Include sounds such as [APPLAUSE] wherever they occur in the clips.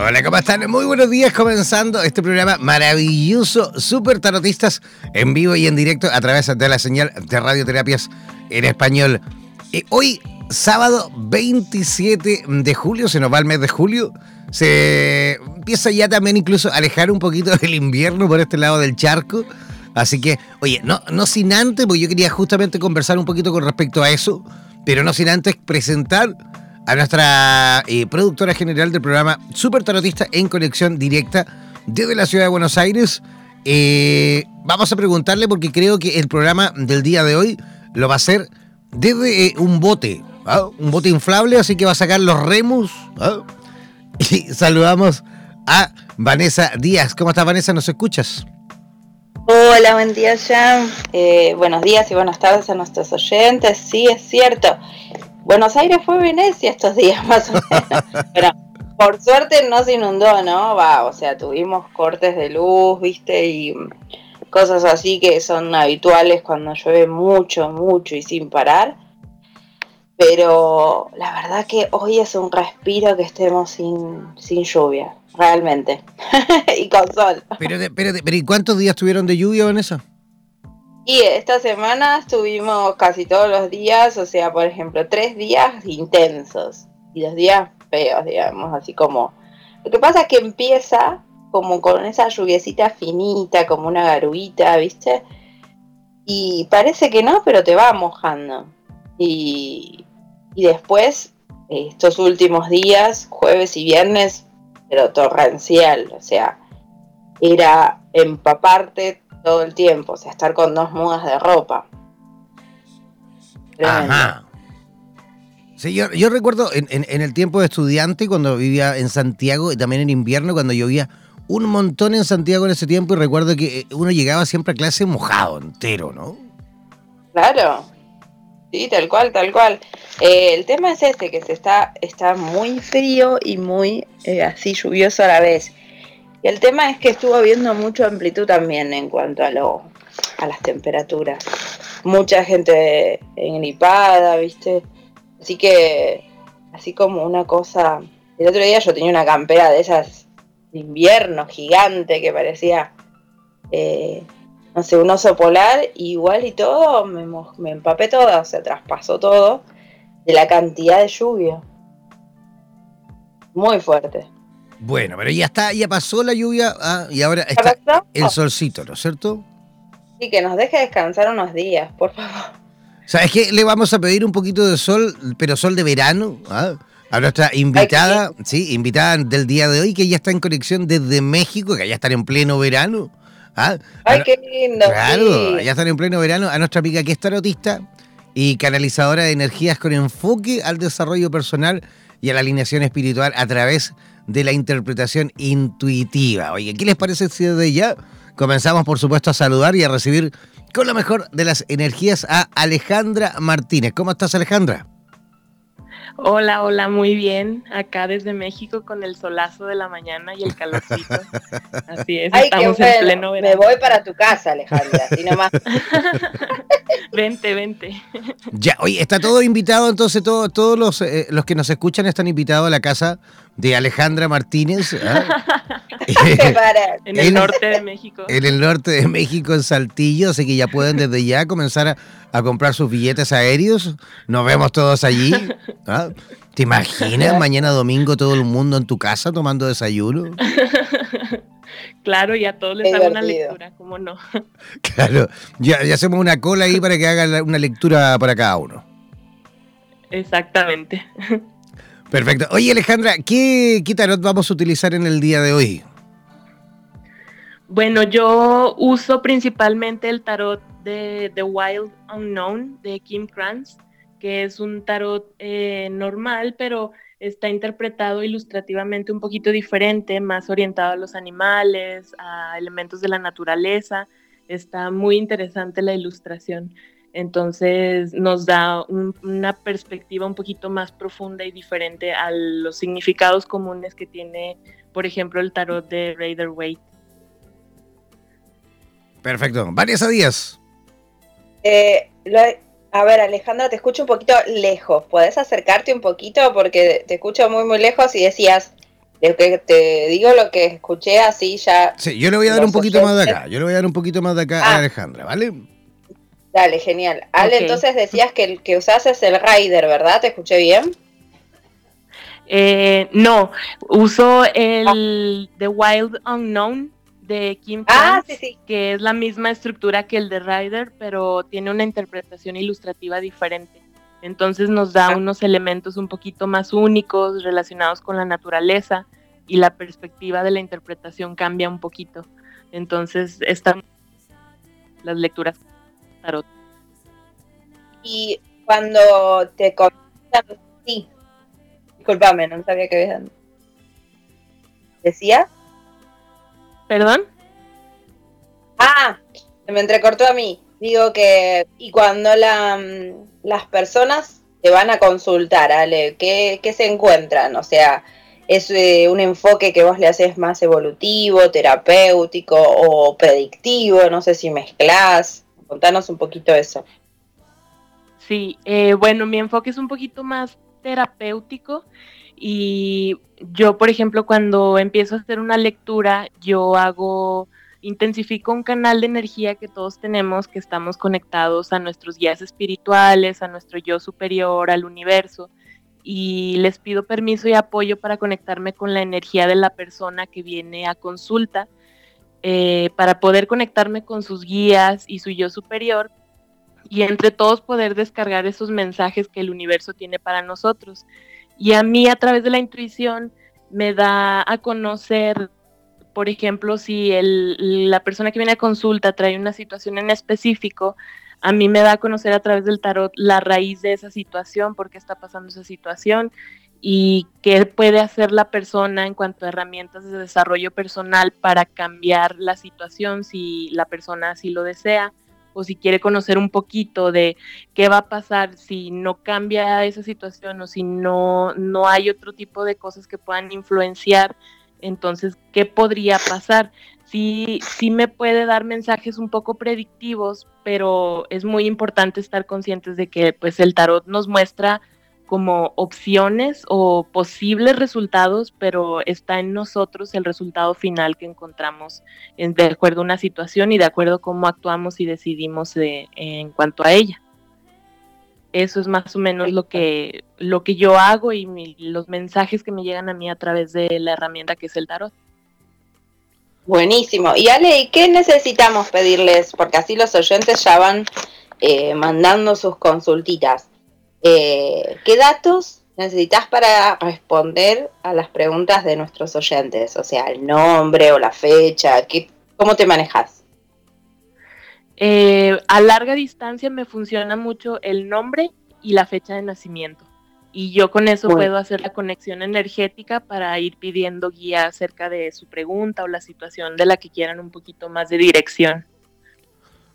Hola, ¿cómo están? Muy buenos días, comenzando este programa maravilloso, Super Tarotistas, en vivo y en directo a través de la señal de radioterapias en español. Eh, hoy, sábado 27 de julio, se nos va el mes de julio, se empieza ya también incluso a alejar un poquito del invierno por este lado del charco. Así que, oye, no, no sin antes, porque yo quería justamente conversar un poquito con respecto a eso, pero no sin antes presentar a nuestra eh, productora general del programa Super Tarotista en conexión directa desde la ciudad de Buenos Aires. Eh, vamos a preguntarle porque creo que el programa del día de hoy lo va a hacer desde eh, un bote, ¿ah? un bote inflable, así que va a sacar los remos. ¿ah? [LAUGHS] Y saludamos a Vanessa Díaz. ¿Cómo estás, Vanessa? ¿Nos escuchas? Hola, buen día, Jan. buenos días y buenas tardes a nuestros oyentes. Sí, es cierto. Buenos Aires fue Venecia estos días [LAUGHS] más o menos. Pero por suerte no se inundó, ¿no? Va, o sea, tuvimos cortes de luz, viste, y cosas así que son habituales cuando llueve mucho, mucho y sin parar. Pero la verdad que hoy es un respiro que estemos sin, sin lluvia, realmente. [LAUGHS] y con sol. Pero, pero, pero ¿y cuántos días tuvieron de lluvia, Vanessa? Y esta semana estuvimos casi todos los días, o sea, por ejemplo, tres días intensos y dos días feos, digamos, así como... Lo que pasa es que empieza como con esa lluviecita finita, como una garuita, ¿viste? Y parece que no, pero te va mojando. Y, y después, estos últimos días, jueves y viernes, pero torrencial, o sea, era empaparte todo el tiempo, o sea, estar con dos mudas de ropa. Ajá. Sí, yo, recuerdo en, el tiempo de estudiante, cuando vivía en Santiago y también en invierno, cuando llovía un montón en Santiago en ese tiempo, y recuerdo que uno llegaba siempre a clase mojado entero, ¿no? Claro, sí, tal cual, tal cual. Eh, el tema es este, que se está, está muy frío y muy eh, así lluvioso a la vez. Y el tema es que estuvo habiendo mucha amplitud también en cuanto a, lo, a las temperaturas. Mucha gente engripada, ¿viste? Así que, así como una cosa... El otro día yo tenía una campera de esas de invierno gigante que parecía, eh, no sé, un oso polar, igual y todo, me, me empapé toda, o sea, traspasó todo de la cantidad de lluvia. Muy fuerte. Bueno, pero ya está, ya pasó la lluvia ah, y ahora está el solcito, ¿no es cierto? Sí, que nos deje descansar unos días, por favor. ¿Sabes qué? Le vamos a pedir un poquito de sol, pero sol de verano, ¿ah? a nuestra invitada, sí, invitada del día de hoy, que ya está en conexión desde México, que ya están en pleno verano. ¿ah? Ay, qué lindo. Claro, ya están en pleno verano. A nuestra amiga que es tarotista y canalizadora de energías con enfoque al desarrollo personal y a la alineación espiritual a través de la interpretación intuitiva. Oye, ¿qué les parece si desde ya comenzamos, por supuesto, a saludar y a recibir con lo mejor de las energías a Alejandra Martínez? ¿Cómo estás, Alejandra? Hola, hola, muy bien. Acá desde México con el solazo de la mañana y el calorcito. [LAUGHS] Así es, estamos en pleno verano. Me voy para tu casa, Alejandra, así nomás. [LAUGHS] vente, vente. Ya, oye, está todo invitado, entonces todo, todos los, eh, los que nos escuchan están invitados a la casa de Alejandra Martínez. ¿ah? [LAUGHS] [LAUGHS] en el norte de México. En el norte de México, en Saltillo, así que ya pueden desde ya comenzar a, a comprar sus billetes aéreos. Nos vemos todos allí. ¿ah? ¿Te imaginas mañana domingo todo el mundo en tu casa tomando desayuno? [LAUGHS] Claro, y a todos les hago una lectura, ¿cómo no? Claro, ya, ya, hacemos una cola ahí para que hagan una lectura para cada uno. Exactamente. Perfecto. Oye, Alejandra, ¿qué, ¿qué tarot vamos a utilizar en el día de hoy? Bueno, yo uso principalmente el tarot de The Wild Unknown de Kim Kranz, que es un tarot eh, normal, pero está interpretado ilustrativamente un poquito diferente, más orientado a los animales, a elementos de la naturaleza. Está muy interesante la ilustración. Entonces nos da una perspectiva un poquito más profunda y diferente a los significados comunes que tiene, por ejemplo, el tarot de Raider Waite. Perfecto. Vanessa Díaz. Eh, a ver, Alejandra, te escucho un poquito lejos. ¿Puedes acercarte un poquito? Porque te escucho muy, muy lejos y decías, te digo lo que escuché así ya. Sí, yo le voy a dar un poquito más de acá. Yo le voy a dar un poquito más de acá a ah. Alejandra, ¿vale? Dale, genial. Ale, entonces decías que el que usas es el Rider, ¿verdad? ¿Te escuché bien? Eh, no, uso el The Wild Unknown de Kim ah, que es la misma estructura que el de Rider, pero tiene una interpretación ilustrativa diferente. Entonces nos da ah. unos elementos un poquito más únicos relacionados con la naturaleza y la perspectiva de la interpretación cambia un poquito. Entonces están las lecturas tarot. Y cuando te consultan, sí, discúlpame, no sabía que habían. ¿Decía? ¿Perdón? Ah, se me entrecortó a mí. Digo que, y cuando la, mm, las personas te van a consultar, Ale, ¿qué, se encuentran? O sea, ¿es eh, un enfoque que vos le haces más evolutivo, terapéutico o predictivo? No sé si mezclas. Contanos un poquito eso. Sí, eh, bueno, mi enfoque es un poquito más terapéutico y yo, por ejemplo, cuando empiezo a hacer una lectura, yo hago, intensifico un canal de energía que todos tenemos, que estamos conectados a nuestros guías espirituales, a nuestro yo superior, al universo, y les pido permiso y apoyo para conectarme con la energía de la persona que viene a consulta, eh, para poder conectarme con sus guías y su yo superior, y entre todos poder descargar esos mensajes que el universo tiene para nosotros. Y a mí a través de la intuición me da a conocer, por ejemplo, si el, la persona que viene a consulta trae una situación en específico, a mí me da a conocer a través del tarot la raíz de esa situación, por qué está pasando esa situación y qué puede hacer la persona en cuanto a herramientas de desarrollo personal para cambiar la situación si la persona así lo desea o si quiere conocer un poquito de qué va a pasar si no cambia esa situación o si no, no hay otro tipo de cosas que puedan influenciar, entonces, ¿qué podría pasar? Sí, sí me puede dar mensajes un poco predictivos, pero es muy importante estar conscientes de que pues el tarot nos muestra como opciones o posibles resultados, pero está en nosotros el resultado final que encontramos de acuerdo a una situación y de acuerdo a cómo actuamos y decidimos en cuanto a ella. Eso es más o menos lo que, lo que yo hago y los mensajes que me llegan a mí a través de la herramienta que es el tarot. Buenísimo. Y Ale, ¿qué necesitamos pedirles? Porque así los oyentes ya van eh, mandando sus consultitas. Eh, ¿Qué datos necesitas para responder a las preguntas de nuestros oyentes? O sea, el nombre o la fecha, ¿qué, ¿cómo te manejas? Eh, a larga distancia me funciona mucho el nombre y la fecha de nacimiento. Y yo con eso puedo hacer la conexión energética para ir pidiendo guía acerca de su pregunta o la situación de la que quieran un poquito más de dirección.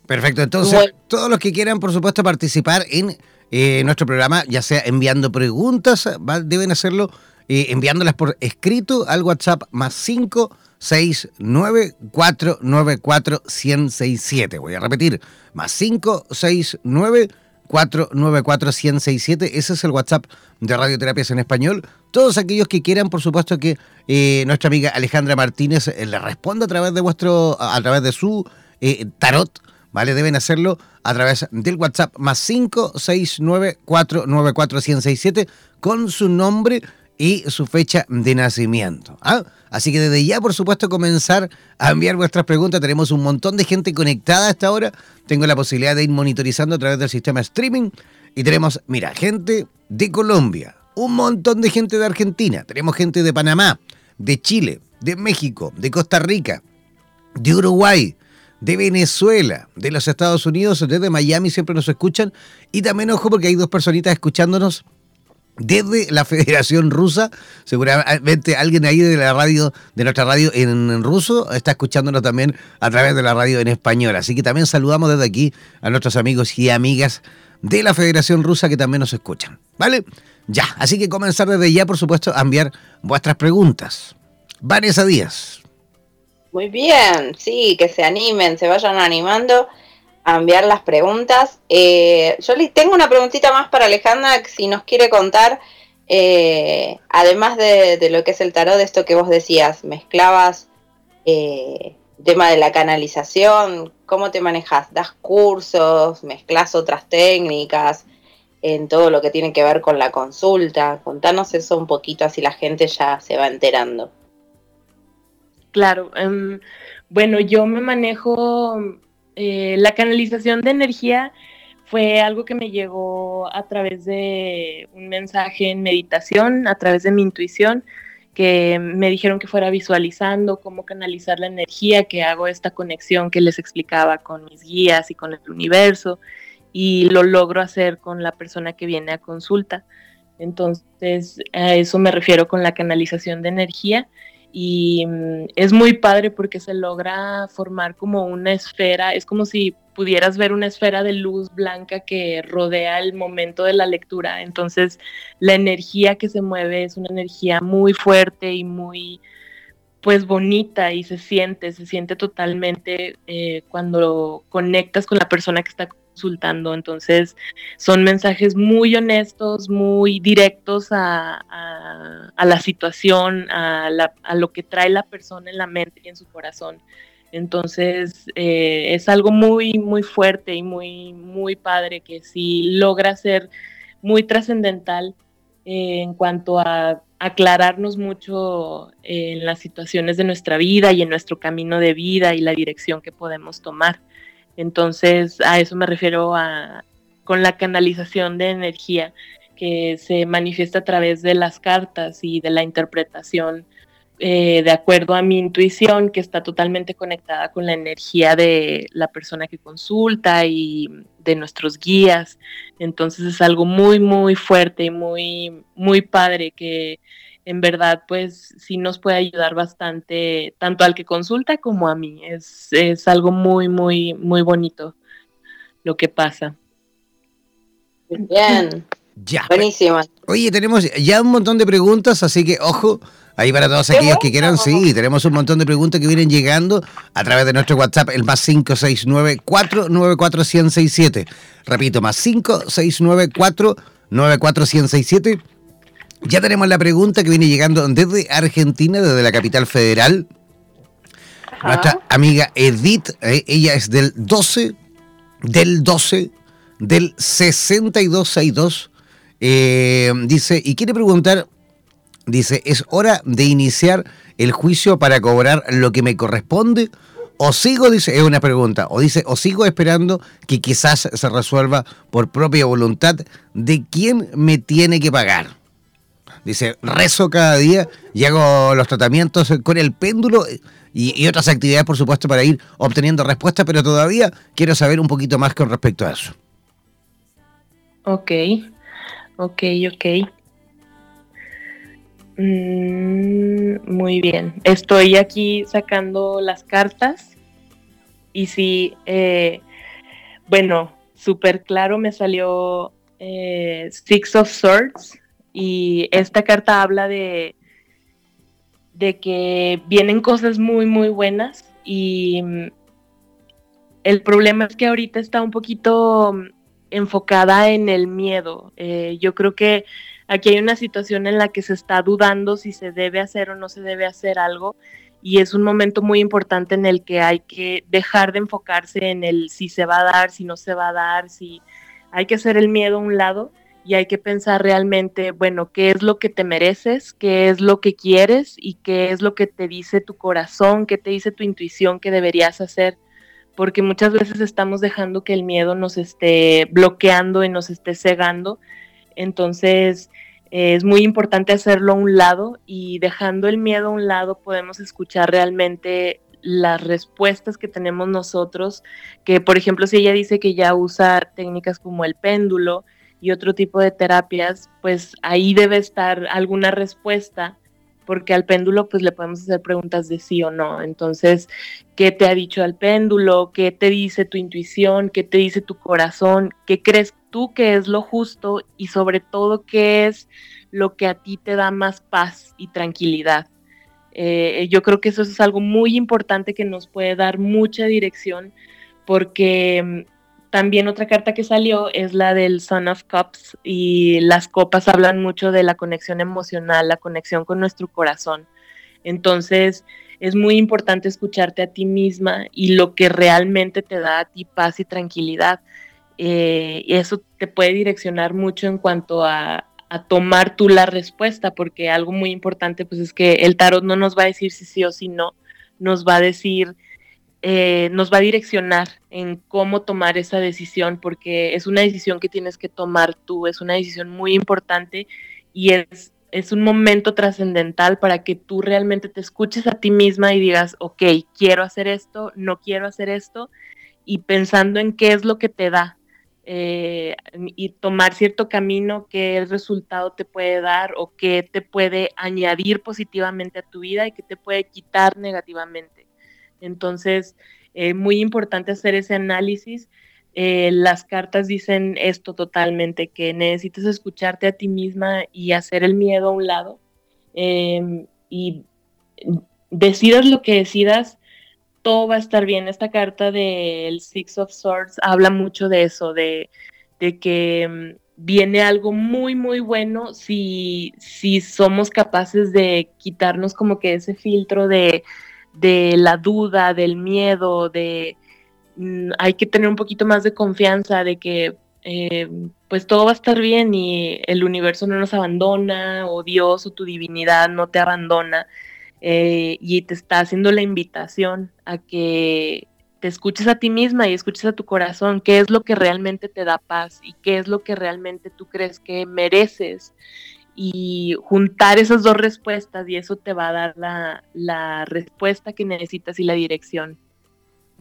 Perfecto, entonces todos los que quieran, por supuesto, participar en eh, nuestro programa, ya sea enviando preguntas, deben hacerlo eh, enviándolas por escrito al WhatsApp más 569 494 1067. Voy a repetir, más 569 494 1067. Ese es el WhatsApp de Radioterapias en Español. Todos aquellos que quieran, por supuesto, que eh, nuestra amiga Alejandra Martínez eh, le responda a través de vuestro, a través de su tarot, ¿vale? Deben hacerlo a través del WhatsApp más 569 494 1067 con su nombre y su fecha de nacimiento. ¿ah? Así que desde ya, por supuesto, comenzar a enviar vuestras preguntas. Tenemos un montón de gente conectada a esta hora. Tengo la posibilidad de ir monitorizando a través del sistema streaming. Y tenemos, mira, gente de Colombia, un montón de gente de Argentina, tenemos gente de Panamá, de Chile, de México, de Costa Rica, de Uruguay, de Venezuela, de los Estados Unidos, desde Miami siempre nos escuchan. Y también, ojo, porque hay dos personitas escuchándonos desde la [LAUGHS] Federación Rusa. Seguramente alguien ahí de la radio, de nuestra radio en ruso, está escuchándonos también a través de la radio en español. Así que también saludamos desde aquí a nuestros amigos y amigas de la Federación Rusa que también nos escuchan. ¿Vale? Ya, así que comenzar desde ya, por supuesto, a enviar vuestras preguntas. Vanessa Díaz. Muy bien, sí, que se animen, se vayan animando a enviar las preguntas. Eh, yo le tengo una preguntita más para Alejandra, si nos quiere contar, eh, además de, lo que es el tarot, de esto que vos decías, mezclabas eh, tema de la canalización, ¿cómo te manejas? ¿Das cursos? ¿Mezclas otras técnicas? en todo lo que tiene que ver con la consulta. Contanos eso un poquito, así la gente ya se va enterando. Claro, em, bueno, yo me manejo eh, la canalización de energía fue algo que me llegó a través de un mensaje en meditación, a través de mi intuición, que me dijeron que fuera visualizando cómo canalizar la energía, que hago esta conexión que les explicaba con mis guías y con el universo, y lo logro hacer con la persona que viene a consulta. Entonces, a eso me refiero con la canalización de energía y mm, es muy padre porque se logra formar como una esfera, es como si pudieras ver una esfera de luz blanca que rodea el momento de la lectura, entonces la energía que se mueve es una energía muy fuerte y muy pues bonita y se siente, se siente totalmente eh, cuando conectas con la persona que está consultando. Entonces, son mensajes muy honestos, muy directos a, la situación, a, lo que trae la persona en la mente y en su corazón. Entonces, eh, es algo muy, muy fuerte y muy, muy padre que sí logra ser muy trascendental eh, en cuanto a aclararnos mucho en las situaciones de nuestra vida y en nuestro camino de vida y la dirección que podemos tomar. Entonces, a eso me refiero a, con la canalización de energía que se manifiesta a través de las cartas y de la interpretación eh, de acuerdo a mi intuición, que está totalmente conectada con la energía de la persona que consulta y de nuestros guías. Entonces es algo muy, muy fuerte y muy, muy padre que en verdad, pues sí nos puede ayudar bastante, tanto al que consulta como a mí. Es, es algo muy, muy, muy bonito lo que pasa. Bien. Ya. Buenísimo. Oye, tenemos ya un montón de preguntas, así que ojo, ahí para todos aquellos que quieran, sí, tenemos un montón de preguntas que vienen llegando a través de nuestro WhatsApp, el más 569 494 1067 Repito, más 569 494 1067 ya tenemos la pregunta que viene llegando desde Argentina, desde la capital federal. Nuestra amiga Edith, eh, ella es del 12, del 12, del 6262. Eh, dice, y quiere preguntar, dice, ¿es hora de iniciar el juicio para cobrar lo que me corresponde? O sigo, dice, es una pregunta, o dice, o sigo esperando que quizás se resuelva por propia voluntad de quién me tiene que pagar. Dice, rezo cada día y hago los tratamientos con el péndulo y, otras actividades, por supuesto, para ir obteniendo respuestas, pero todavía quiero saber un poquito más con respecto a eso. Ok, ok, ok. Mm, muy bien. Estoy aquí sacando las cartas y sí, eh, bueno, súper claro me salió eh, Six of Swords y esta carta habla de, de que vienen cosas muy, muy buenas y mm, el problema es que ahorita está un poquito mm, enfocada en el miedo. Eh, yo creo que aquí hay una situación en la que se está dudando si se debe hacer o no se debe hacer algo y es un momento muy importante en el que hay que dejar de enfocarse en el si se va a dar, si no se va a dar, si hay que hacer el miedo a un lado y hay que pensar realmente, bueno, qué es lo que te mereces, qué es lo que quieres y qué es lo que te dice tu corazón, qué te dice tu intuición que deberías hacer, porque muchas veces estamos dejando que el miedo nos esté bloqueando y nos esté cegando. Entonces, es muy importante hacerlo a un lado y dejando el miedo a un lado podemos escuchar realmente las respuestas que tenemos nosotros, que por ejemplo si ella dice que ya usa técnicas como el péndulo, y otro tipo de terapias, pues ahí debe estar alguna respuesta, porque al péndulo pues le podemos hacer preguntas de sí o no. Entonces, ¿qué te ha dicho el péndulo? ¿Qué te dice tu intuición? ¿Qué te dice tu corazón? ¿Qué crees tú que es lo justo? Y sobre todo, ¿qué es lo que a ti te da más paz y tranquilidad? Eh, yo creo que eso es algo muy importante que nos puede dar mucha dirección porque también otra carta que salió es la del Son of Cups y las copas hablan mucho de la conexión emocional, la conexión con nuestro corazón. Entonces es muy importante escucharte a ti misma y lo que realmente te da a ti paz y tranquilidad. Eh, y eso te puede direccionar mucho en cuanto a, tomar tú la respuesta, porque algo muy importante pues es que el tarot no nos va a decir si sí o si no, nos va a decir eh, nos va a direccionar en cómo tomar esa decisión, porque es una decisión que tienes que tomar tú, es una decisión muy importante y es, es un momento trascendental para que tú realmente te escuches a ti misma y digas, ok, quiero hacer esto, no quiero hacer esto, y pensando en qué es lo que te da. Eh, y tomar cierto camino, qué resultado te puede dar o qué te puede añadir positivamente a tu vida y qué te puede quitar negativamente. Entonces, es eh, muy importante hacer ese análisis. Eh, las cartas dicen esto totalmente, que necesitas escucharte a ti misma y hacer el miedo a un lado. Em, y decidas lo que decidas, todo va a estar bien. Esta carta del Six of Swords habla mucho de eso, de, que em, viene algo muy, muy bueno si, si somos capaces de quitarnos como que ese filtro de de la duda, del miedo, de mm, hay que tener un poquito más de confianza de que eh, pues todo va a estar bien y el universo no nos abandona o Dios o tu divinidad no te abandona eh, y te está haciendo la invitación a que te escuches a ti misma y escuches a tu corazón, qué es lo que realmente te da paz y qué es lo que realmente tú crees que mereces y juntar esas dos respuestas y eso te va a dar la, respuesta que necesitas y la dirección.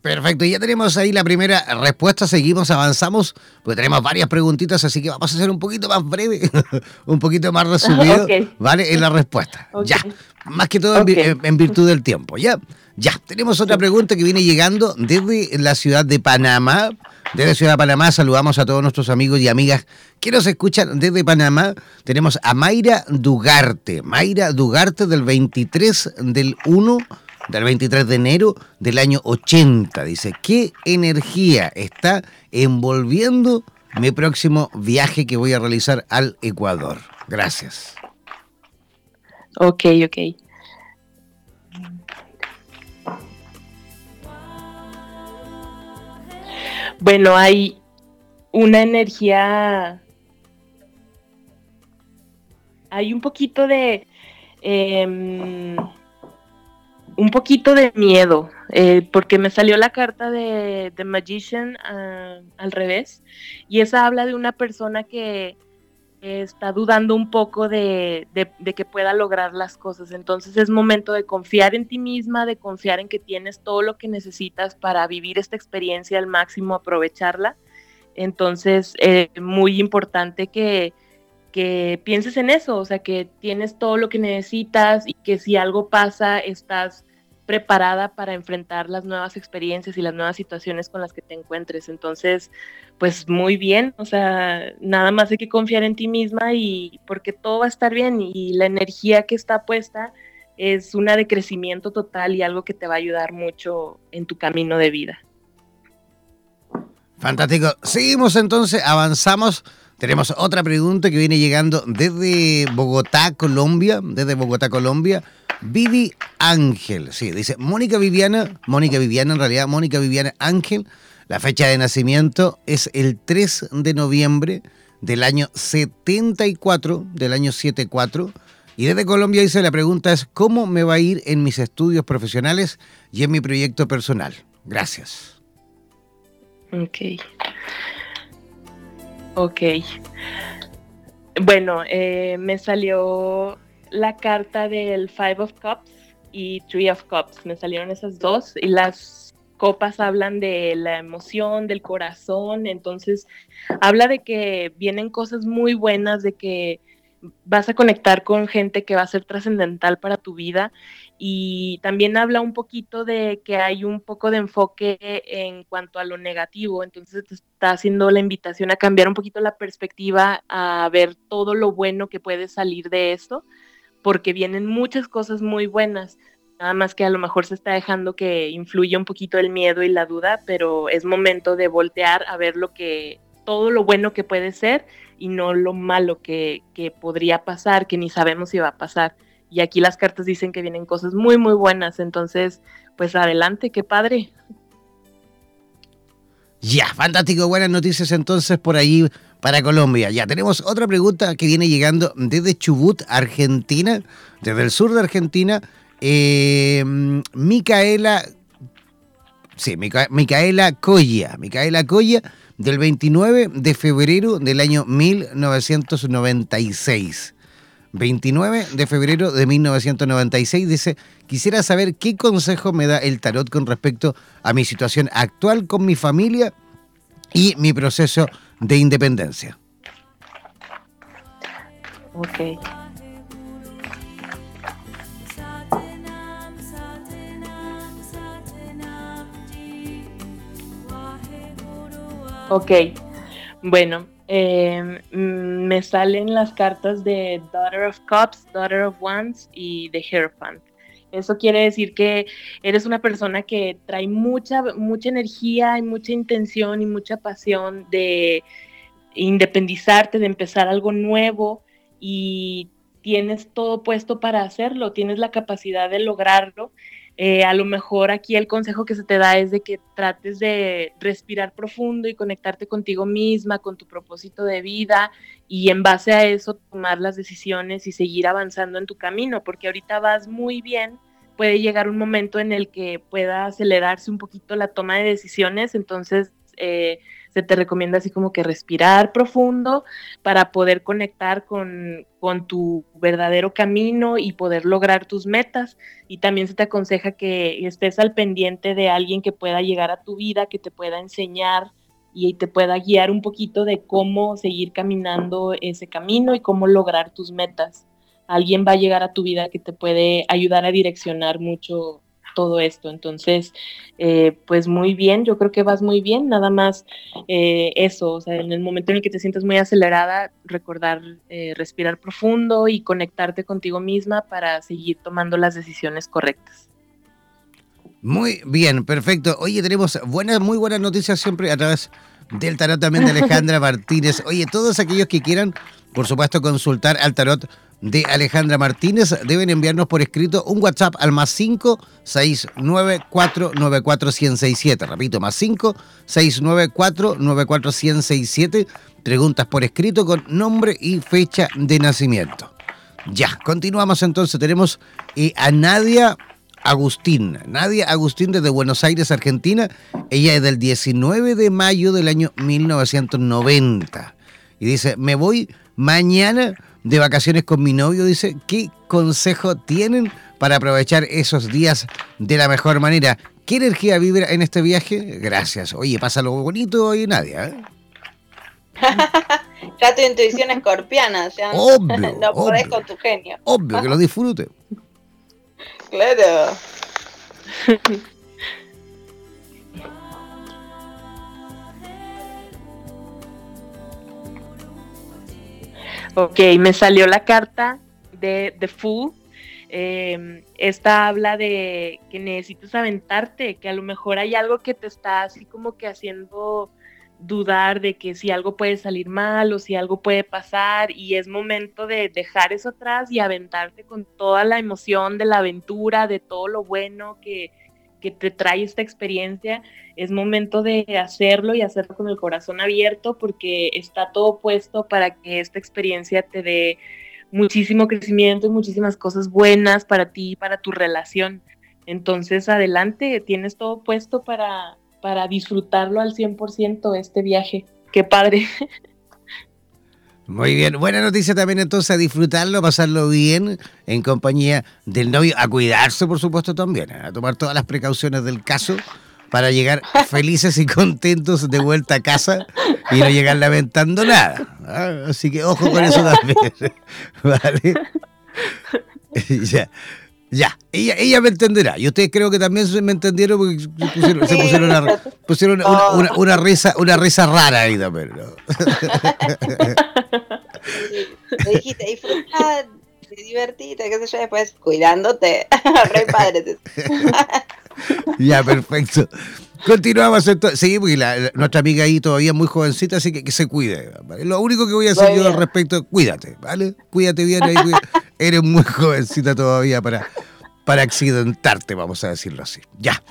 Perfecto, ya tenemos ahí la primera respuesta, seguimos, avanzamos, pues tenemos varias preguntitas, así que vamos a hacer un poquito más breve, [LAUGHS] un poquito más resumido, [LAUGHS] ¿vale? En la respuesta. Ya, más que todo en, virtud del tiempo, ¿ya? Ya, tenemos otra pregunta que viene llegando desde la ciudad de Panamá. Desde Ciudad de Panamá saludamos a todos nuestros amigos y amigas que nos escuchan desde Panamá. Tenemos a Mayra Dugarte. Mayra Dugarte del 23 del 1 del 23 de enero del año 80. Dice, ¿qué energía está envolviendo mi próximo viaje que voy a realizar al Ecuador? Gracias. Ok, ok. Bueno, hay una energía, hay un poquito de, em, un poquito de miedo, eh, porque me salió la carta de, The Magician ah, al revés, y esa habla de una persona que está dudando un poco de, que pueda lograr las cosas. Entonces es momento de confiar en ti misma, de confiar en que tienes todo lo que necesitas para vivir esta experiencia al máximo, aprovecharla. Entonces es muy importante que, que pienses en eso, o sea, que tienes todo lo que necesitas y que si algo pasa, estás preparada para enfrentar las nuevas experiencias y las nuevas situaciones con las que te encuentres. Entonces, pues muy bien, o sea, nada más hay que confiar en ti misma y porque todo va a estar bien y la energía que está puesta es una de crecimiento total y algo que te va a ayudar mucho en tu camino de vida. Fantástico. Seguimos entonces, avanzamos. Tenemos otra pregunta que viene llegando desde Bogotá, Colombia, desde Bogotá, Colombia. Vivi Ángel, sí, dice Mónica Viviana, Mónica Viviana en realidad, Mónica Viviana Ángel, la fecha de nacimiento es el 3 de noviembre del año 74, del año 74. Y desde Colombia dice, la pregunta es, ¿cómo me va a ir en mis estudios profesionales y en mi proyecto personal? Gracias. Ok. Ok. Bueno, eh, me salió la carta del Five of Cups y Three of Cups. Me salieron esas dos y las copas hablan de la emoción, del corazón. Entonces, habla de que vienen cosas muy buenas, de que vas a conectar con gente que va a ser trascendental para tu vida y también habla un poquito de que hay un poco de enfoque en cuanto a lo negativo, entonces te está haciendo la invitación a cambiar un poquito la perspectiva, a ver todo lo bueno que puede salir de esto, porque vienen muchas cosas muy buenas, nada más que a lo mejor se está dejando que influya un poquito el miedo y la duda, pero es momento de voltear a ver lo que todo lo bueno que puede ser y no lo malo que, podría pasar, que ni sabemos si va a pasar. Y aquí las cartas dicen que vienen cosas muy, muy buenas. Entonces, pues adelante, qué padre. Ya, fantástico. Buenas noticias entonces por ahí para Colombia. Ya tenemos otra pregunta que viene llegando desde Chubut, Argentina, desde el sur de Argentina. Eh, Micaela, sí, Micaela Coya. Micaela Coya del 29 de febrero del año 1996. 29 de febrero de 1996 dice, quisiera saber qué consejo me da el tarot con respecto a mi situación actual con mi familia y mi proceso de independencia. Ok. Ok, bueno, mm, me salen las cartas de Daughter of Cups, Daughter of Wands y The Hierophant. Eso quiere decir que eres una persona que trae mucha, mucha energía y mucha intención y mucha pasión de independizarte, de empezar algo nuevo y tienes todo puesto para hacerlo, tienes la capacidad de lograrlo eh, a lo mejor aquí el consejo que se te da es de que trates de respirar profundo y conectarte contigo misma, con tu propósito de vida y en base a eso tomar las decisiones y seguir avanzando en tu camino, porque ahorita vas muy bien, puede llegar un momento en el que pueda acelerarse un poquito la toma de decisiones, entonces eh, se te recomienda así como que respirar profundo para poder conectar con, tu verdadero camino y poder lograr tus metas. Y también se te aconseja que estés al pendiente de alguien que pueda llegar a tu vida, que te pueda enseñar y te pueda guiar un poquito de cómo seguir caminando ese camino y cómo lograr tus metas. Alguien va a llegar a tu vida que te puede ayudar a direccionar mucho todo esto. Entonces, eh, pues muy bien, yo creo que vas muy bien, nada más eh, eso, o sea, en el momento en el que te sientes muy acelerada, recordar eh, respirar profundo y conectarte contigo misma para seguir tomando las decisiones correctas. Muy bien, perfecto. Oye, tenemos buenas, muy buenas noticias siempre a través del tarot también de Alejandra [LAUGHS] Martínez. Oye, todos aquellos que quieran, por supuesto, consultar al tarot de Alejandra Martínez, deben enviarnos por escrito un WhatsApp al más 5 694 94 Repito, más 5 694 94 Preguntas por escrito con nombre y fecha de nacimiento. Ya, continuamos entonces. Tenemos eh, a Nadia Agustín. Nadia Agustín desde Buenos Aires, Argentina. Ella es del 19 de mayo del año 1990. Y dice, me voy mañana de vacaciones con mi novio, dice, ¿qué consejo tienen para aprovechar esos días de la mejor manera? ¿Qué energía vibra en este viaje? Gracias. Oye, pasa lo bonito hoy, Nadia. ¿eh? [LAUGHS] ya tu intuición escorpiana, ya obvio, [LAUGHS] no podés con tu genio. Obvio, que lo disfrute. [LAUGHS] claro. Ok, me salió la carta de The Fool. Em, esta habla de que necesitas aventarte, que a lo mejor hay algo que te está así como que haciendo dudar de que si algo puede salir mal o si algo puede pasar y es momento de dejar eso atrás y aventarte con toda la emoción de la aventura, de todo lo bueno que, que te trae esta experiencia, es momento de hacerlo y hacerlo con el corazón abierto porque está todo puesto para que esta experiencia te dé muchísimo crecimiento y muchísimas cosas buenas para ti y para tu relación. Entonces, adelante, tienes todo puesto para, para disfrutarlo al 100% este viaje. Qué padre. [LAUGHS] Muy bien, buena noticia también entonces a disfrutarlo, a pasarlo bien en compañía del novio, a cuidarse por supuesto también, a tomar todas las precauciones del caso para llegar [LAUGHS] felices y contentos de vuelta a casa y no llegar lamentando nada. ¿ah? Así que ojo con eso también. [LAUGHS] ¿Vale? [LAUGHS] ya. Ya, ella, ella me entenderá. Y ustedes creo que también me entendieron porque se pusieron, una, pusieron una, una, risa, una risa rara ahí también. ¿no? Dijiste, disfruta, divertite, qué sé yo, después cuidándote. [LAUGHS] Re padre. [LAUGHS] ya, perfecto. Continuamos entonces. Sí, porque la, nuestra amiga ahí todavía es muy jovencita, así que que se cuide. Lo único que voy a hacer yo al respecto, cuídate, ¿vale? Cuídate bien ahí. Eres muy jovencita todavía para, para accidentarte, vamos a decirlo así. Ya.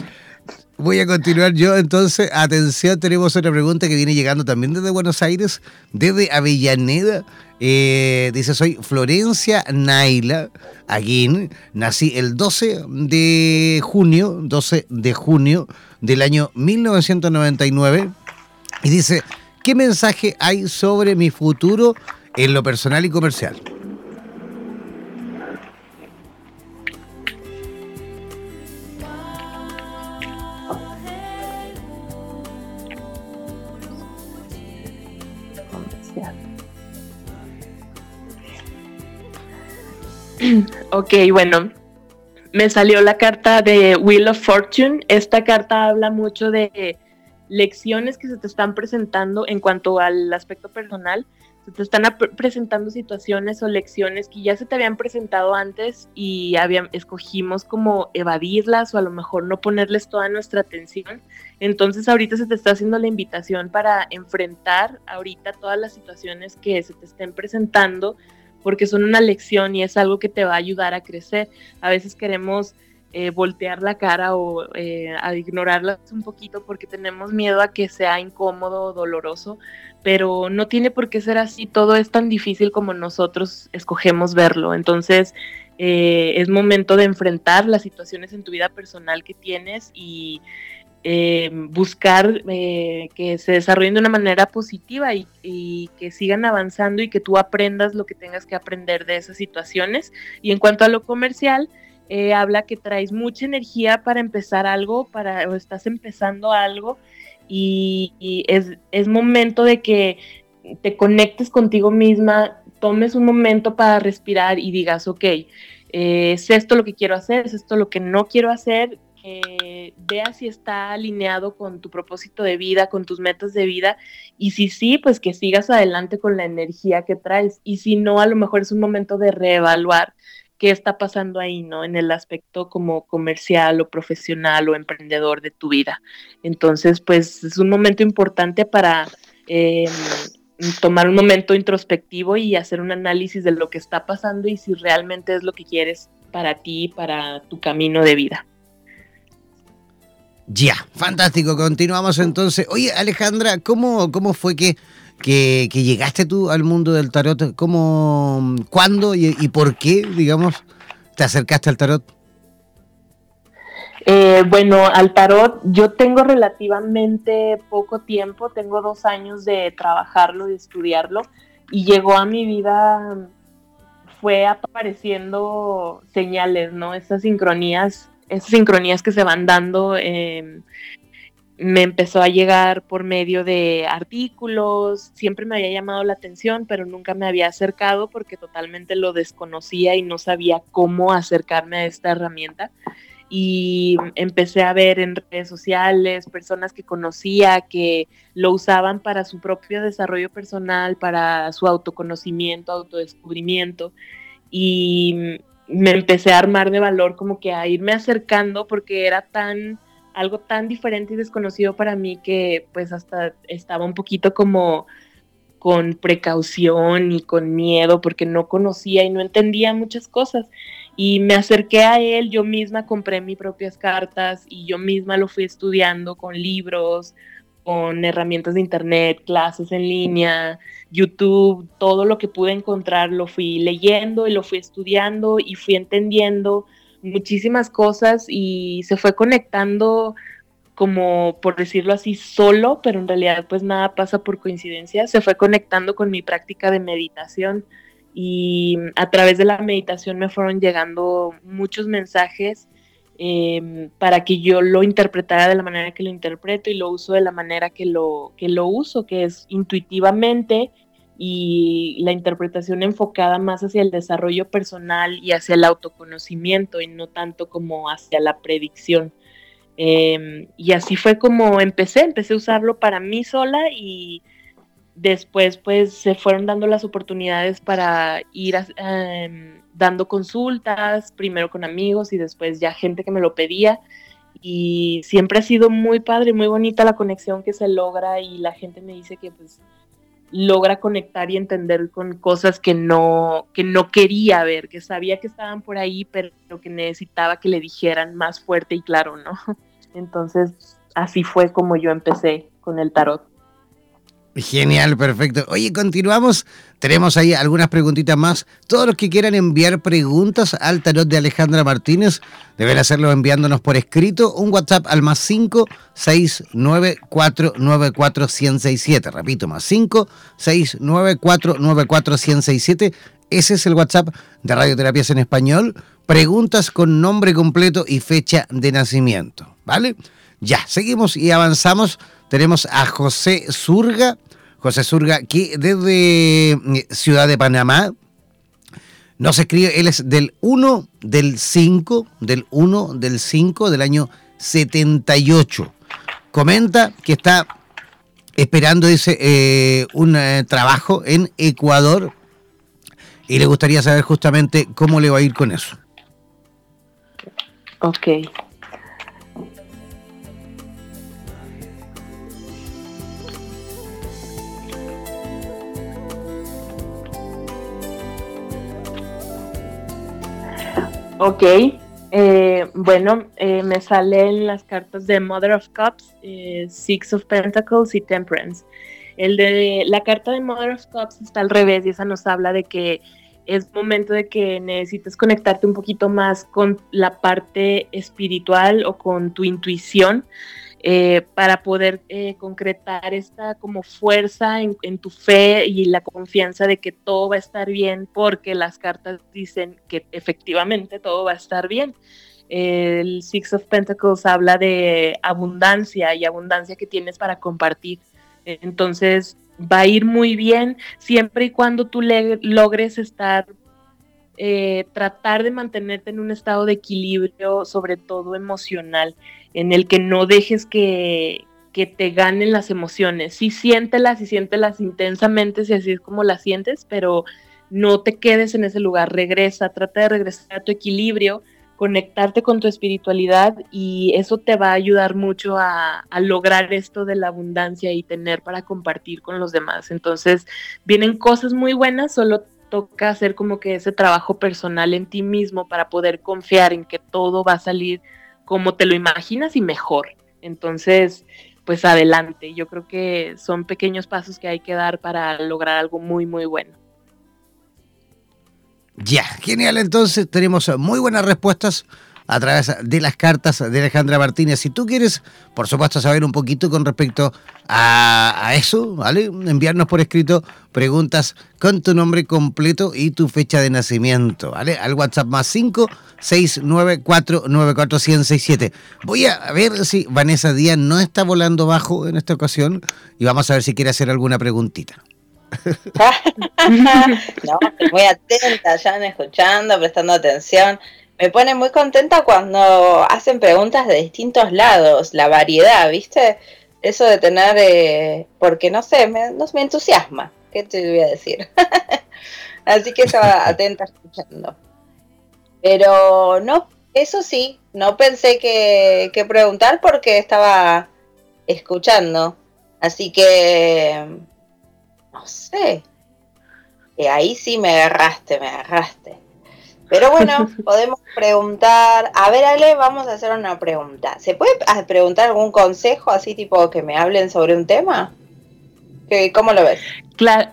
Voy a continuar yo entonces. Atención, tenemos otra pregunta que viene llegando también desde Buenos Aires, desde Avellaneda. Eh, dice, soy Florencia Naila Aguín. Nací el 12 de junio, 12 de junio del año 1999. Y dice, ¿qué mensaje hay sobre mi futuro en lo personal y comercial? [LAUGHS] Ok, bueno, me salió la carta de Wheel of Fortune. Esta carta habla mucho de lecciones que se te están presentando en cuanto al aspecto personal. Se te están presentando situaciones o lecciones que ya se te habían presentado antes y escogimos como evadirlas o a lo mejor no ponerles toda nuestra atención. Entonces ahorita se te está haciendo la invitación para enfrentar ahorita todas las situaciones que se te estén presentando porque son una lección y es algo que te va a ayudar a crecer. A veces queremos eh, voltear la cara o eh, ignorarlas un poquito porque tenemos miedo a que sea incómodo o doloroso, pero no tiene por qué ser así, todo es tan difícil como nosotros escogemos verlo. Entonces, eh, es momento de enfrentar las situaciones en tu vida personal que tienes y eh, buscar eh, que se desarrollen de una manera positiva y, que sigan avanzando y que tú aprendas lo que tengas que aprender de esas situaciones. Y en cuanto a lo comercial, eh, habla que traes mucha energía para empezar algo, para, estás empezando algo y, es, es momento de que te conectes contigo misma, tomes un momento para respirar y digas, ok, es esto lo que quiero hacer, es esto lo que no quiero hacer, eh, vea si está alineado con tu propósito de vida, con tus metas de vida, y si sí, pues que sigas adelante con la energía que traes, y si no, a lo mejor es un momento de reevaluar qué está pasando ahí, ¿no? En el aspecto como comercial o profesional o emprendedor de tu vida. Entonces, pues es un momento importante para... Eh, tomar un momento introspectivo y hacer un análisis de lo que está pasando y si realmente es lo que quieres para ti, para tu camino de vida. Ya, fantástico. Continuamos entonces. Oye, Alejandra, ¿cómo, cómo fue que, que, llegaste tú al mundo del tarot? ¿Cómo, cuándo y, por qué, digamos, te acercaste al tarot? Eh, bueno, al tarot yo tengo relativamente poco tiempo, tengo dos años de trabajarlo, de estudiarlo, y llegó a mi vida, fue apareciendo señales, ¿no? Esas sincronías esas sincronías que se van dando em, me empezó a llegar por medio de artículos, siempre me había llamado la atención, pero nunca me había acercado porque totalmente lo desconocía y no sabía cómo acercarme a esta herramienta. y empecé a ver en redes sociales personas que conocía que lo usaban para su propio desarrollo personal, para su autoconocimiento, autodescubrimiento y me empecé a armar de valor como que a irme acercando porque era tan algo tan diferente y desconocido para mí que pues hasta estaba un poquito como con precaución y con miedo porque no conocía y no entendía muchas cosas. Y me acerqué a él, yo misma compré mis propias cartas y yo misma lo fui estudiando con libros, con herramientas de internet, clases en línea, YouTube, todo lo que pude encontrar lo fui leyendo y lo fui estudiando y fui entendiendo muchísimas cosas y se fue conectando como por decirlo así solo, pero en realidad pues nada pasa por coincidencia, se fue conectando con mi práctica de meditación y a través de la meditación me fueron llegando muchos mensajes em, para que yo lo interpretara de la manera que lo interpreto y lo uso de la manera que lo, que lo uso, que es intuitivamente y la interpretación enfocada más hacia el desarrollo personal y hacia el autoconocimiento y no tanto como hacia la predicción. Em, y así fue como empecé, empecé a usarlo para mí sola y después pues se fueron dando las oportunidades para ir em, dando consultas, primero con amigos y después ya gente que me lo pedía. Y siempre ha sido muy padre, muy bonita la conexión que se logra y la gente me dice que pues logra conectar y entender con cosas que no, que no quería ver, que sabía que estaban por ahí, pero que necesitaba que le dijeran más fuerte y claro, ¿no? [LAUGHS] Entonces, así fue como yo empecé con el tarot. Genial, perfecto. Oye, continuamos. Tenemos ahí algunas preguntitas más. Todos los que quieran enviar preguntas al tarot de Alejandra Martínez deben hacerlo enviándonos por escrito un WhatsApp al más 5 694 siete Repito, más 5 694 siete Ese es el WhatsApp de Radioterapias en Español. Preguntas con nombre completo y fecha de nacimiento. ¿Vale? Ya, seguimos y avanzamos tenemos a José Surga. José Surga, que desde eh, Ciudad de Panamá nos escribe, él es del 1 del 5, del 1 del 5 del año 78. Comenta que está esperando, dice, eh, un eh, trabajo en Ecuador y le gustaría saber justamente cómo le va a ir con eso. Ok. Ok, eh, bueno, eh, me salen las cartas de Mother of Cups, eh, Six of Pentacles y Temperance. El de la carta de Mother of Cups está al revés y esa nos habla de que es momento de que necesites conectarte un poquito más con la parte espiritual o con tu intuición eh, para poder eh, concretar esta como fuerza en, tu fe y la confianza de que todo va a estar bien porque las cartas dicen que efectivamente todo va a estar bien. El Six of Pentacles habla de abundancia y abundancia que tienes para compartir. Entonces va a ir muy bien siempre y cuando tú logres estar eh, tratar de mantenerte en un estado de equilibrio, sobre todo emocional en el que no dejes que, te ganen las emociones. Sí siéntelas y siéntelas intensamente si así es como las sientes, pero no te quedes en ese lugar, regresa, trata de regresar a tu equilibrio, conectarte con tu espiritualidad y eso te va a ayudar mucho a, a, lograr esto de la abundancia y tener para compartir con los demás. Entonces, vienen cosas muy buenas, solo toca hacer como que ese trabajo personal en ti mismo para poder confiar en que todo va a salir como te lo imaginas y mejor. Entonces, pues adelante. Yo creo que son pequeños pasos que hay que dar para lograr algo muy, muy bueno. Ya, genial. Entonces tenemos muy buenas respuestas a través de las cartas de Alejandra Martínez. Si tú quieres, por supuesto, saber un poquito con respecto a, eso, ¿vale? Enviarnos por escrito preguntas con tu nombre completo y tu fecha de nacimiento, ¿vale? Al WhatsApp más 5 69494 Voy a ver si Vanessa Díaz no está volando bajo en esta ocasión y vamos a ver si quiere hacer alguna preguntita. [LAUGHS] no, muy atenta, ya escuchando, prestando atención me pone muy contenta cuando hacen preguntas de distintos lados, la variedad, ¿viste? Eso de tener, eh, porque no sé, me, no, me entusiasma, ¿qué te voy a decir? [LAUGHS] Así que estaba [LAUGHS] atenta escuchando. Pero no, eso sí, no pensé que, que preguntar porque estaba escuchando. Así que, no sé, y ahí sí me agarraste, me agarraste. Pero bueno, [LAUGHS] podemos preguntar. A ver, Ale, vamos a hacer una pregunta. ¿Se puede preguntar algún consejo así tipo que me hablen sobre un tema? ¿Cómo lo ves? Claro.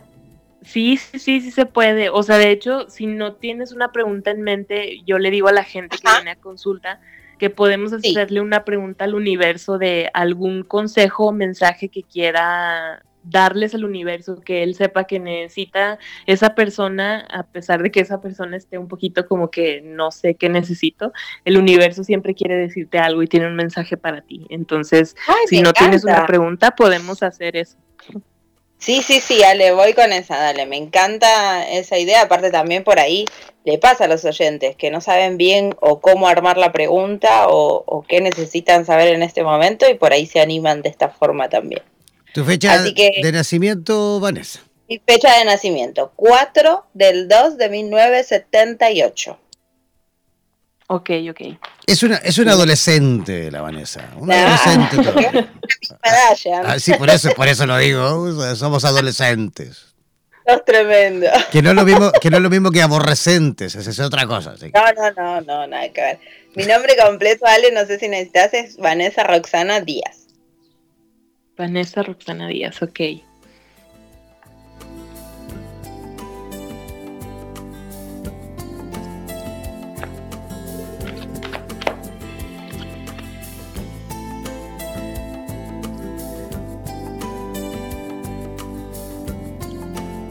Sí, sí, sí, sí se puede. O sea, de hecho, si no tienes una pregunta en mente, yo le digo a la gente que viene a consulta que podemos hacerle una pregunta al universo de algún consejo o mensaje que quiera darles al universo, que él sepa que necesita esa persona, a pesar de que esa persona esté un poquito como que no sé qué necesito, el universo siempre quiere decirte algo y tiene un mensaje para ti. Entonces, si no tienes una pregunta, podemos hacer eso. Sí, sí, sí, Ale, voy con esa, dale, me encanta esa idea, aparte también por ahí le pasa a los oyentes que no saben bien o cómo armar la pregunta o, o qué necesitan saber en este momento y por ahí se animan de esta forma también. ¿Tu fecha de nacimiento, Vanessa? Mi fecha de nacimiento, 4 del 2 de 1978. Ok, ok. Es una, es una adolescente la Vanessa. Una adolescente todavía. ah, sí, por eso, por eso lo digo. Somos adolescentes. Es tremendo. Que no es lo mismo, que no es lo mismo que aborrecentes, esa es otra cosa. No, no, no, no, nada que ver. Mi nombre completo, Ale, no sé si necesitas, es Vanessa Roxana Díaz. Vanessa Roxana Díaz, ok.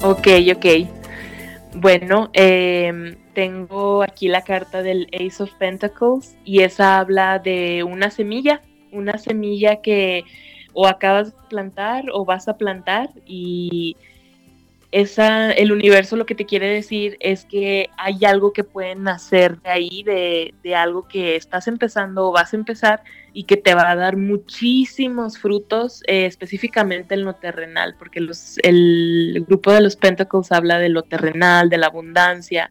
Ok, ok. Bueno, em, tengo aquí la carta del Ace of Pentacles y esa habla de una semilla, una semilla que o acabas de plantar o vas a plantar y esa, el universo lo que te quiere decir es que hay algo que pueden hacer de ahí, de, algo que estás empezando o vas a empezar y que te va a dar muchísimos frutos, eh, específicamente en lo terrenal, porque los, el grupo de los Pentacles habla de lo terrenal, de la abundancia,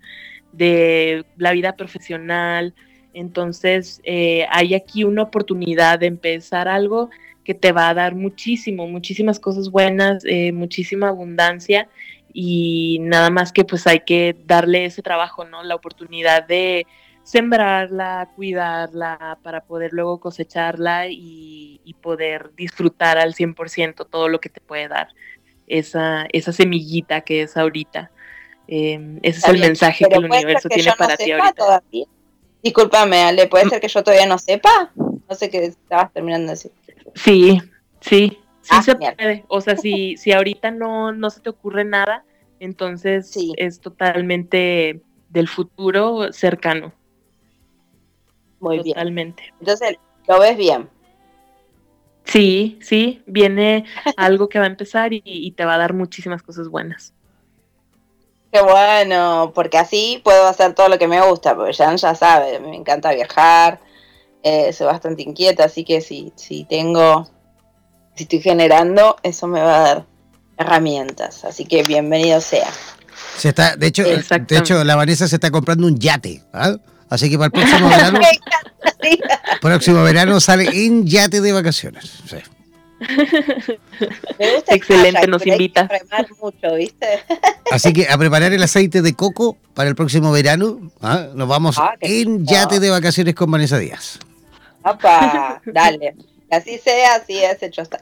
de la vida profesional. Entonces, eh, hay aquí una oportunidad de empezar algo que te va a dar muchísimo, muchísimas cosas buenas, eh, muchísima abundancia y nada más que pues hay que darle ese trabajo, ¿no? La oportunidad de sembrarla, cuidarla, para poder luego cosecharla y, poder disfrutar al 100% todo lo que te puede dar esa, esa semillita que es ahorita. Em, ese es el mensaje que el universo tiene para ti ahorita. Discúlpame, Ale, ¿puede ser que yo todavía no sepa? No sé qué estabas terminando de decir. Sí, sí, sí ah, se puede. O sea, si, [LAUGHS] si ahorita no, no se te ocurre nada, entonces es totalmente del futuro cercano. Muy totalmente. bien. Entonces, ¿lo ves bien? Sí, sí, viene [LAUGHS] algo que va a empezar y, te va a dar muchísimas cosas buenas. Qué bueno, porque así puedo hacer todo lo que me gusta, porque ya ya sabe, me encanta viajar, eh, soy bastante inquieta, así que si, si tengo, si estoy generando, eso me va a dar herramientas, así que bienvenido sea. Se está, de hecho, de hecho, la Vanessa se está comprando un yate, ¿ah? así que para el próximo [LAUGHS] verano, próximo verano sale en yate de vacaciones. Excelente, nos invita. Mucho, ¿viste? Así que a preparar el aceite de coco para el próximo verano. ¿ah? Nos vamos ah, en yate de vacaciones con Vanessa Díaz. Opa, dale. Así sea, así es hecho está.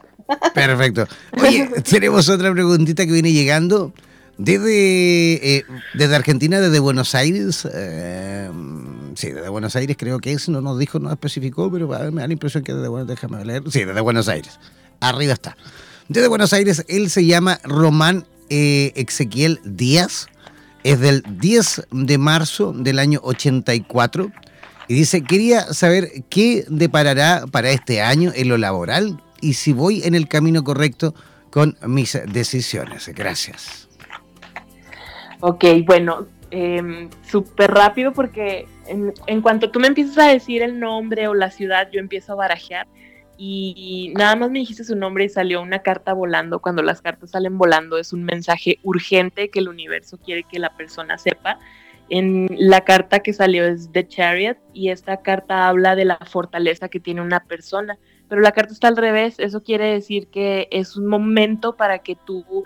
Perfecto. Oye, [LAUGHS] tenemos otra preguntita que viene llegando desde, eh, desde Argentina, desde Buenos Aires. Eh, sí, desde Buenos Aires creo que es, no nos dijo, no especificó, pero me da la impresión que desde Buenos déjame leer. Sí, desde Buenos Aires. Arriba está. Desde Buenos Aires, él se llama Román eh, Ezequiel Díaz. Es del 10 de marzo del año 84 y dice, quería saber qué deparará para este año en lo laboral y si voy en el camino correcto con mis decisiones. Gracias. Ok, bueno, em, súper rápido porque en, cuanto tú me empiezas a decir el nombre o la ciudad, yo empiezo a barajear y nada más me dijiste su nombre y salió una carta volando. Cuando las cartas salen volando es un mensaje urgente que el universo quiere que la persona sepa. En la carta que salió es The Chariot y esta carta habla de la fortaleza que tiene una persona, pero la carta está al revés. Eso quiere decir que es un momento para que tú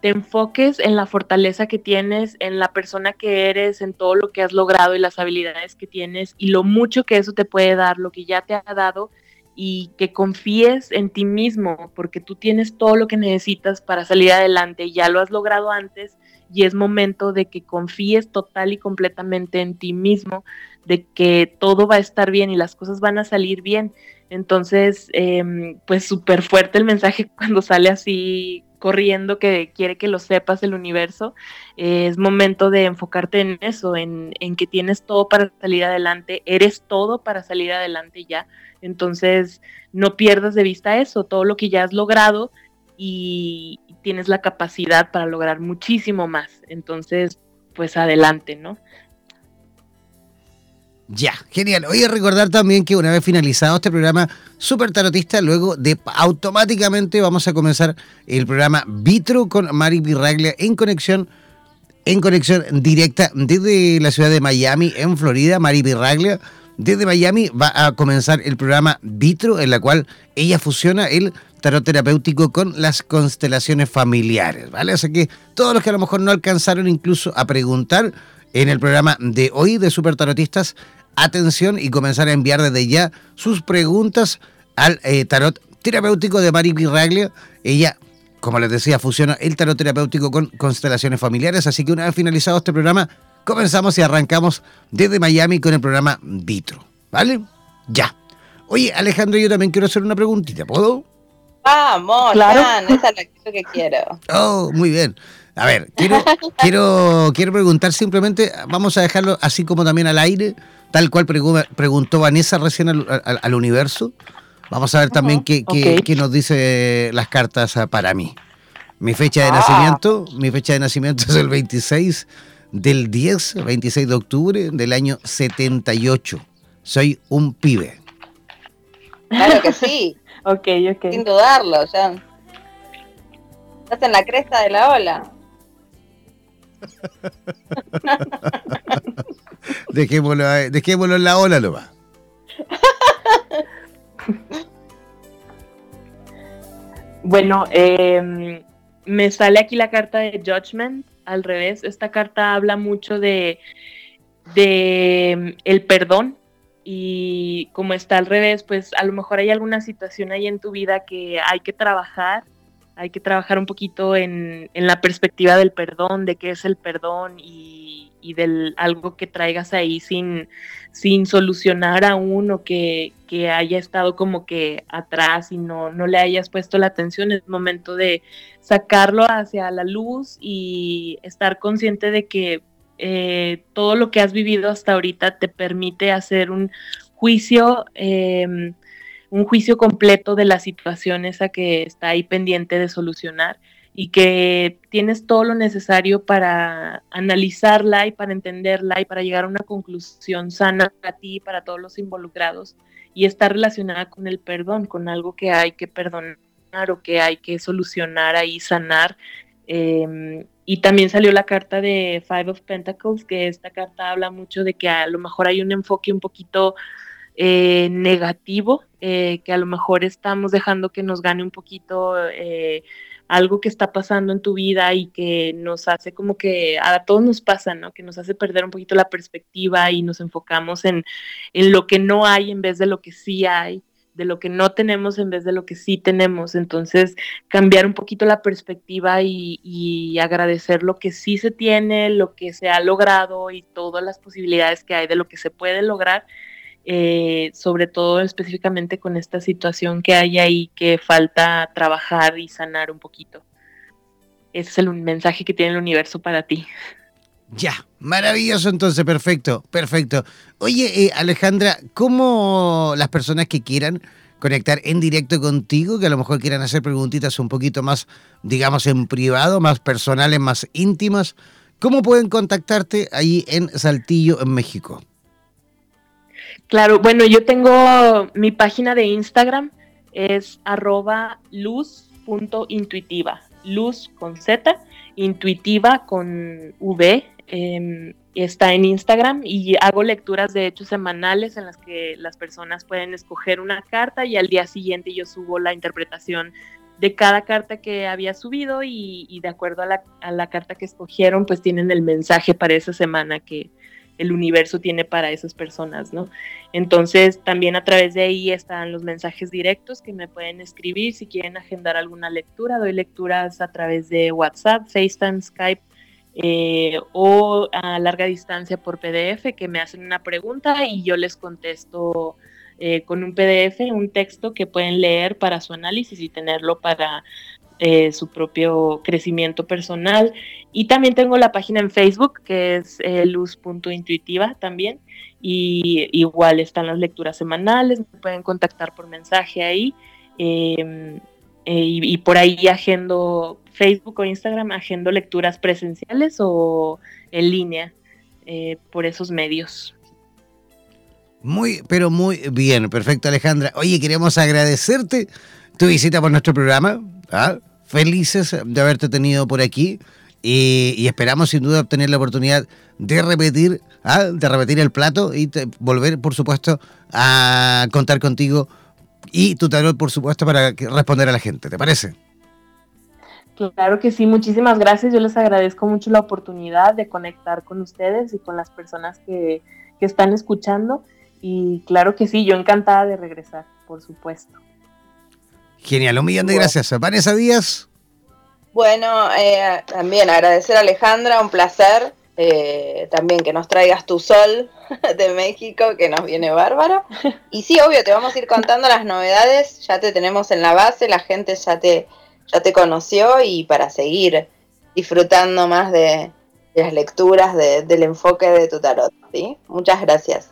te enfoques en la fortaleza que tienes, en la persona que eres, en todo lo que has logrado y las habilidades que tienes y lo mucho que eso te puede dar, lo que ya te ha dado y que confíes en ti mismo porque tú tienes todo lo que necesitas para salir adelante, ya lo has logrado antes y es momento de que confíes total y completamente en ti mismo, de que todo va a estar bien y las cosas van a salir bien. Entonces, em, pues súper fuerte el mensaje [LAUGHS] cuando sale así corriendo que quiere que lo sepas el universo, eh, es momento de enfocarte en eso, en, que tienes todo para salir adelante, eres todo para salir adelante ya. Entonces, no pierdas de vista eso, todo lo que ya has logrado y tienes la capacidad para lograr muchísimo más. Entonces, pues adelante, ¿no? Ya, genial. Oye, recordar también que una vez finalizado este programa Super Tarotista, luego de automáticamente vamos a comenzar el programa Vitro con Mari Pirraglia en conexión en conexión directa desde la ciudad de Miami, en Florida. Mari Pirraglia desde Miami va a comenzar el programa Vitro, en la cual ella fusiona el tarot terapéutico con las constelaciones familiares, ¿vale? Así que todos los que a lo mejor no alcanzaron incluso a preguntar en el programa de hoy de Super Tarotistas, atención y comenzar a enviar desde ya sus preguntas al eh, tarot terapéutico de Mari Pirraglia. Ella, como les decía, fusiona el tarot terapéutico con constelaciones familiares. Así que una vez finalizado este programa, comenzamos y arrancamos desde Miami con el programa Vitro. ¿Vale? Ya. Oye, Alejandro, yo también quiero hacer una preguntita, ¿puedo? Vamos, claro. esa es la que quiero. Oh, muy bien. A ver, quiero, quiero, quiero preguntar simplemente, vamos a dejarlo así como también al aire, tal cual preguntó Vanessa recién al, universo. Vamos a ver también qué, nos dice las cartas para mí. Mi fecha de ah. nacimiento, mi fecha de nacimiento es el 26 del 10, 26 de octubre del año 78. Soy un pibe. Claro que sí. Ok, ok. Sin dudarlo, ya. Estás en la cresta de la ola. [LAUGHS] dejémoslo, dejémoslo en la ola va Bueno, em, me sale aquí la carta de Judgment al revés. Esta carta habla mucho de, de em, el perdón y como está al revés, pues a lo mejor hay alguna situación ahí en tu vida que hay que trabajar hay que trabajar un poquito en, la perspectiva del perdón, de qué es el perdón y, y del algo que traigas ahí sin, sin solucionar aún o que, que, haya estado como que atrás y no, no le hayas puesto la atención. Es momento de sacarlo hacia la luz y estar consciente de que eh, todo lo que has vivido hasta ahorita te permite hacer un juicio. Eh, un juicio completo de la situación esa que está ahí pendiente de solucionar y que tienes todo lo necesario para analizarla y para entenderla y para llegar a una conclusión sana para ti y para todos los involucrados y está relacionada con el perdón, con algo que hay que perdonar o que hay que solucionar ahí, sanar. Em, y también salió la carta de Five of Pentacles, que esta carta habla mucho de que a lo mejor hay un enfoque un poquito eh, negativo, eh, que a lo mejor estamos dejando que nos gane un poquito eh, algo que está pasando en tu vida y que nos hace como que a todos nos pasa, ¿no? Que nos hace perder un poquito la perspectiva y nos enfocamos en, en lo que no hay en vez de lo que sí hay de lo que no tenemos en vez de lo que sí tenemos. Entonces, cambiar un poquito la perspectiva y, agradecer lo que sí se tiene, lo que se ha logrado y todas las posibilidades que hay de lo que se puede lograr eh, sobre todo específicamente con esta situación que hay ahí que falta trabajar y sanar un poquito. Ese es el mensaje que tiene el universo para ti. Ya, maravilloso entonces, perfecto, perfecto. Oye, eh, Alejandra, ¿cómo las personas que quieran conectar en directo contigo, que a lo mejor quieran hacer preguntitas un poquito más, digamos, en privado, más personales, más íntimas, ¿cómo pueden contactarte ahí en Saltillo, en México? Claro, bueno, yo tengo mi página de Instagram, es arroba luz.intuitiva, luz con Z, intuitiva con V, em, está en Instagram y hago lecturas de hechos semanales en las que las personas pueden escoger una carta y al día siguiente yo subo la interpretación de cada carta que había subido y, de acuerdo a la, a la, carta que escogieron, pues tienen el mensaje para esa semana que el universo tiene para esas personas, ¿no? Entonces, también a través de ahí están los mensajes directos que me pueden escribir si quieren agendar alguna lectura. Doy lecturas a través de WhatsApp, FaceTime, Skype eh, o a larga distancia por PDF que me hacen una pregunta y yo les contesto eh, con un PDF, un texto que pueden leer para su análisis y tenerlo para eh, su propio crecimiento personal. Y también tengo la página en Facebook que es eh, luz.intuitiva también. Y igual están las lecturas semanales, me pueden contactar por mensaje ahí. Em, y, por ahí agendo Facebook o Instagram, agendo lecturas presenciales o en línea por esos medios. Muy, pero muy bien, perfecto Alejandra. Oye, queremos agradecerte tu visita por nuestro programa. ¿ah? Felices de haberte tenido por aquí y, esperamos sin duda obtener la oportunidad de repetir, ¿ah? de repetir el plato y volver, por supuesto, a contar contigo y tu tarot, por supuesto, para responder a la gente. ¿Te parece? Claro que sí, muchísimas gracias. Yo les agradezco mucho la oportunidad de conectar con ustedes y con las personas que, que están escuchando. Y claro que sí, yo encantada de regresar, por supuesto. Genial, un millón de gracias. Vanessa Díaz. Bueno, eh, también agradecer a Alejandra, un placer. Eh, también que nos traigas tu sol [LAUGHS] de México, que nos viene bárbaro. [LAUGHS] Y sí, obvio, te vamos a ir contando las novedades, ya te tenemos en la base, la gente ya te, ya te conoció y para seguir disfrutando más de, las lecturas, del enfoque de tu tarot. ¿sí? Muchas gracias.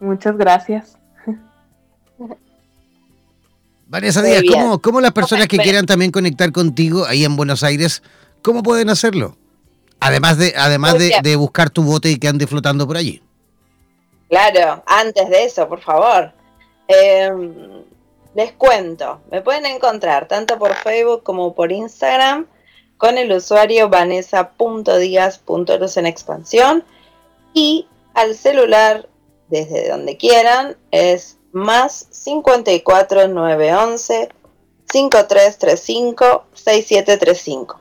Muchas gracias. [LAUGHS] Vanessa Díaz, ¿cómo, las personas que quieran también conectar contigo ahí en Buenos Aires, cómo pueden hacerlo? Además de, además de, buscar tu bote y que ande flotando por allí. Claro, antes de eso, por favor. Em, les cuento, me pueden encontrar tanto por Facebook como por Instagram con el usuario vanessa.díaz.luz en expansión y al celular desde donde quieran es más 54 911 5335 6735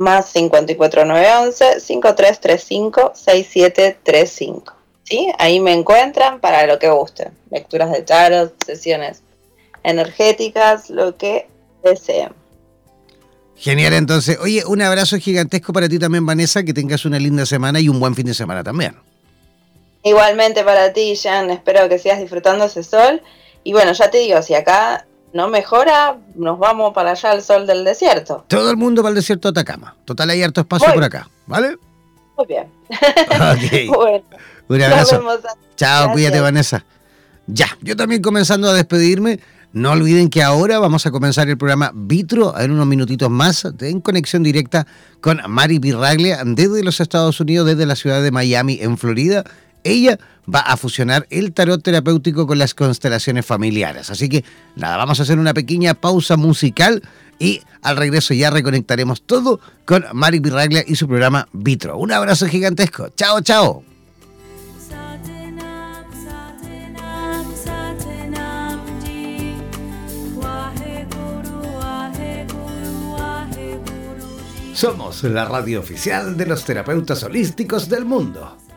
más 54 911 5335 6735 ¿Sí? Ahí me encuentran para lo que gusten. Lecturas de tarot, sesiones energéticas, lo que deseen. Genial, entonces. Oye, un abrazo gigantesco para ti también, Vanessa. Que tengas una linda semana y un buen fin de semana también. Igualmente para ti, Jan, espero que sigas disfrutando ese sol. Y bueno, ya te digo, si acá no mejora, nos vamos para allá al sol del desierto. Todo el mundo va al desierto de Atacama. Total, hay harto espacio por acá, ¿vale? Muy bien. [LAUGHS] bueno, Un abrazo. Chao, cuídate, Vanessa. Ya, yo también comenzando a despedirme. No olviden que ahora vamos a comenzar el programa Vitro en unos minutitos más en conexión directa con Mari Pirraglia desde los Estados Unidos, desde la ciudad de Miami, en Florida ella va a fusionar el tarot terapéutico con las constelaciones familiares. Así que nada, vamos a hacer una pequeña pausa musical y al regreso ya reconectaremos todo con Mari Pirraglia y su programa Vitro. Un abrazo gigantesco. Chao, chao. Somos la radio oficial de los terapeutas holísticos del mundo.